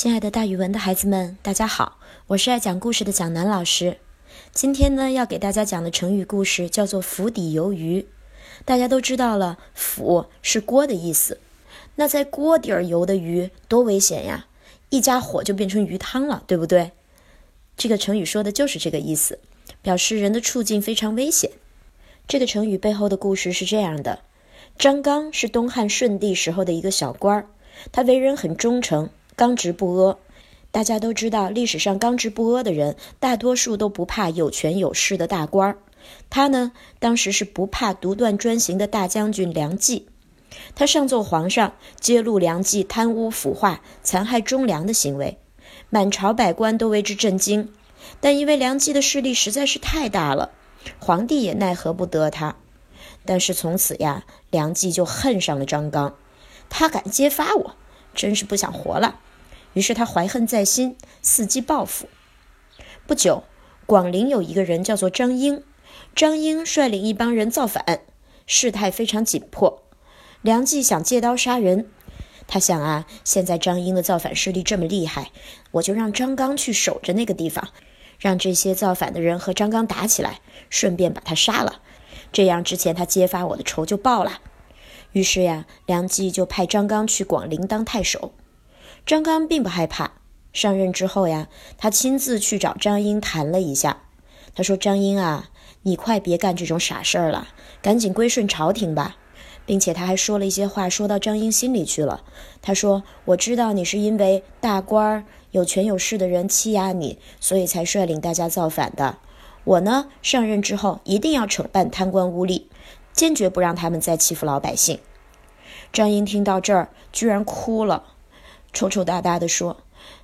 亲爱的，大语文的孩子们，大家好，我是爱讲故事的蒋楠老师。今天呢，要给大家讲的成语故事叫做“釜底游鱼”。大家都知道了，“釜”是锅的意思。那在锅底儿游的鱼多危险呀！一加火就变成鱼汤了，对不对？这个成语说的就是这个意思，表示人的处境非常危险。这个成语背后的故事是这样的：张刚是东汉顺帝时候的一个小官儿，他为人很忠诚。刚直不阿，大家都知道，历史上刚直不阿的人，大多数都不怕有权有势的大官儿。他呢，当时是不怕独断专行的大将军梁冀。他上奏皇上，揭露梁冀贪污腐化、残害忠良的行为，满朝百官都为之震惊。但因为梁冀的势力实在是太大了，皇帝也奈何不得他。但是从此呀，梁冀就恨上了张刚，他敢揭发我，真是不想活了。于是他怀恨在心，伺机报复。不久，广陵有一个人叫做张英，张英率领一帮人造反，事态非常紧迫。梁冀想借刀杀人，他想啊，现在张英的造反势力这么厉害，我就让张刚去守着那个地方，让这些造反的人和张刚打起来，顺便把他杀了，这样之前他揭发我的仇就报了。于是呀，梁冀就派张刚去广陵当太守。张刚并不害怕，上任之后呀，他亲自去找张英谈了一下。他说：“张英啊，你快别干这种傻事儿了，赶紧归顺朝廷吧。”并且他还说了一些话，说到张英心里去了。他说：“我知道你是因为大官儿、有权有势的人欺压你，所以才率领大家造反的。我呢，上任之后一定要惩办贪官污吏，坚决不让他们再欺负老百姓。”张英听到这儿，居然哭了。抽抽搭搭地说：“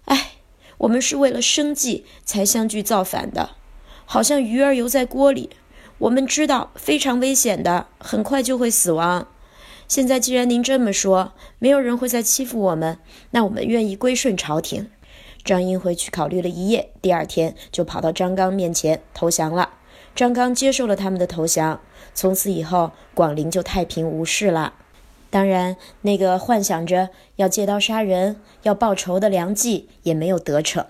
哎，我们是为了生计才相聚造反的，好像鱼儿游在锅里。我们知道非常危险的，很快就会死亡。现在既然您这么说，没有人会再欺负我们，那我们愿意归顺朝廷。”张英回去考虑了一夜，第二天就跑到张刚面前投降了。张刚接受了他们的投降，从此以后广陵就太平无事了。当然，那个幻想着要借刀杀人、要报仇的梁冀也没有得逞，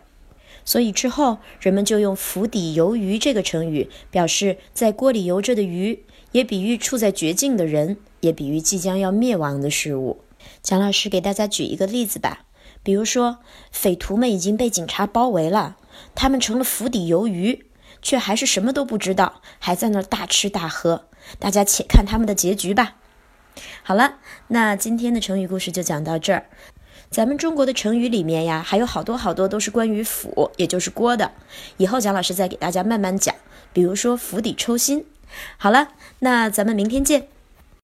所以之后人们就用“釜底游鱼”这个成语，表示在锅里游着的鱼，也比喻处在绝境的人，也比喻即将要灭亡的事物。蒋老师给大家举一个例子吧，比如说，匪徒们已经被警察包围了，他们成了釜底游鱼，却还是什么都不知道，还在那大吃大喝。大家且看他们的结局吧。好了，那今天的成语故事就讲到这儿。咱们中国的成语里面呀，还有好多好多都是关于釜，也就是锅的。以后蒋老师再给大家慢慢讲，比如说釜底抽薪。好了，那咱们明天见。